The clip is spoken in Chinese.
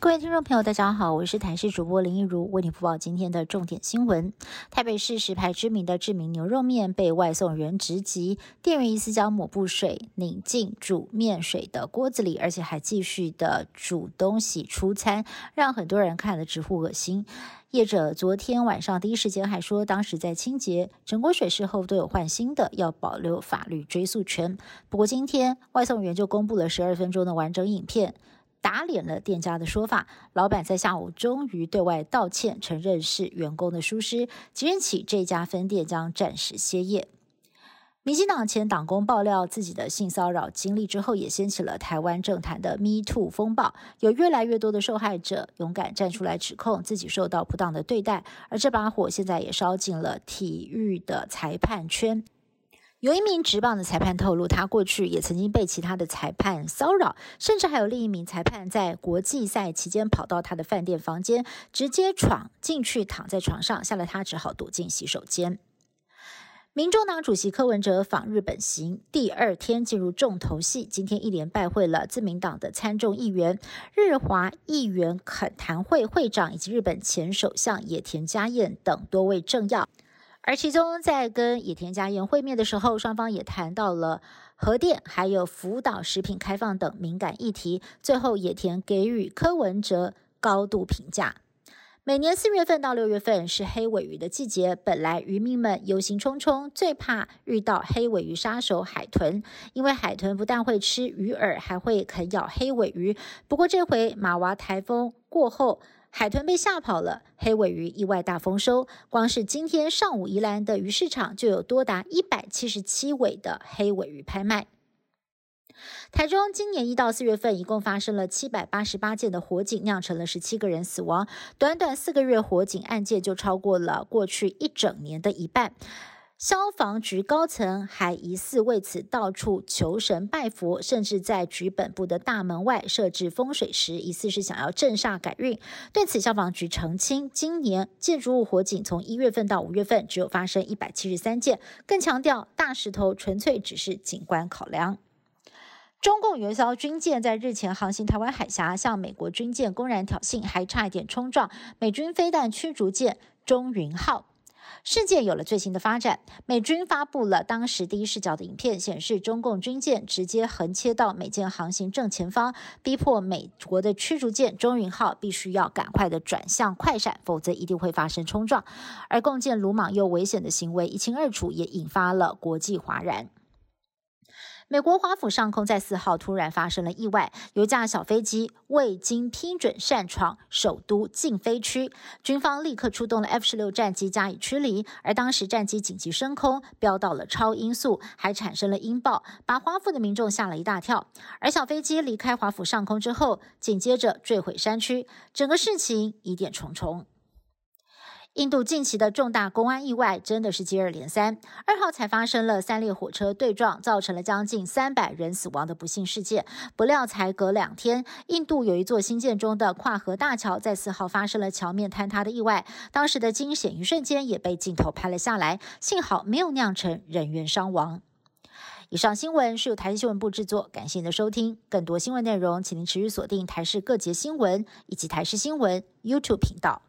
各位听众朋友，大家好，我是台视主播林一如，为您播报今天的重点新闻。台北市石牌知名的知名牛肉面被外送员直击，店员疑似将抹布水拧进煮面水的锅子里，而且还继续的煮东西出餐，让很多人看了直呼恶心。业者昨天晚上第一时间还说，当时在清洁整锅水事后都有换新的，要保留法律追诉权。不过今天外送员就公布了十二分钟的完整影片。打脸了店家的说法，老板在下午终于对外道歉，承认是员工的疏失。即日起，这家分店将暂时歇业。民进党前党工爆料自己的性骚扰经历之后，也掀起了台湾政坛的 Me Too 风暴，有越来越多的受害者勇敢站出来指控自己受到不当的对待，而这把火现在也烧进了体育的裁判圈。有一名职棒的裁判透露，他过去也曾经被其他的裁判骚扰，甚至还有另一名裁判在国际赛期间跑到他的饭店房间，直接闯进去躺在床上，吓得他只好躲进洗手间。民众党主席柯文哲访日本行第二天进入重头戏，今天一连拜会了自民党的参众议员、日华议员恳谈会会长以及日本前首相野田佳彦等多位政要。而其中，在跟野田佳彦会面的时候，双方也谈到了核电、还有福岛食品开放等敏感议题。最后，野田给予柯文哲高度评价。每年四月份到六月份是黑尾鱼的季节，本来渔民们忧心忡忡，最怕遇到黑尾鱼杀手海豚，因为海豚不但会吃鱼饵，还会啃咬黑尾鱼。不过这回马娃台风过后。海豚被吓跑了，黑尾鱼意外大丰收。光是今天上午，宜兰的鱼市场就有多达一百七十七尾的黑尾鱼拍卖。台中今年一到四月份，一共发生了七百八十八件的火警，酿成了十七个人死亡。短短四个月，火警案件就超过了过去一整年的一半。消防局高层还疑似为此到处求神拜佛，甚至在局本部的大门外设置风水石，疑似是想要镇煞改运。对此，消防局澄清，今年建筑物火警从一月份到五月份只有发生一百七十三件，更强调大石头纯粹只是景观考量。中共元宵军舰在日前航行台湾海峡，向美国军舰公然挑衅，还差一点冲撞美军飞弹驱逐舰“中云号”。事件有了最新的发展，美军发布了当时第一视角的影片，显示中共军舰直接横切到美舰航行正前方，逼迫美国的驱逐舰“中云号”必须要赶快的转向快闪，否则一定会发生冲撞。而共建鲁莽又危险的行为一清二楚，也引发了国际哗然。美国华府上空在四号突然发生了意外，有架小飞机未经批准擅闯首都禁飞区，军方立刻出动了 F 十六战机加以驱离。而当时战机紧急升空，飙到了超音速，还产生了音爆，把华府的民众吓了一大跳。而小飞机离开华府上空之后，紧接着坠毁山区，整个事情疑点重重。印度近期的重大公安意外真的是接二连三。二号才发生了三列火车对撞，造成了将近三百人死亡的不幸事件。不料才隔两天，印度有一座新建中的跨河大桥在四号发生了桥面坍塌的意外，当时的惊险一瞬间也被镜头拍了下来，幸好没有酿成人员伤亡。以上新闻是由台新闻部制作，感谢您的收听。更多新闻内容，请您持续锁定台视各节新闻以及台视新闻 YouTube 频道。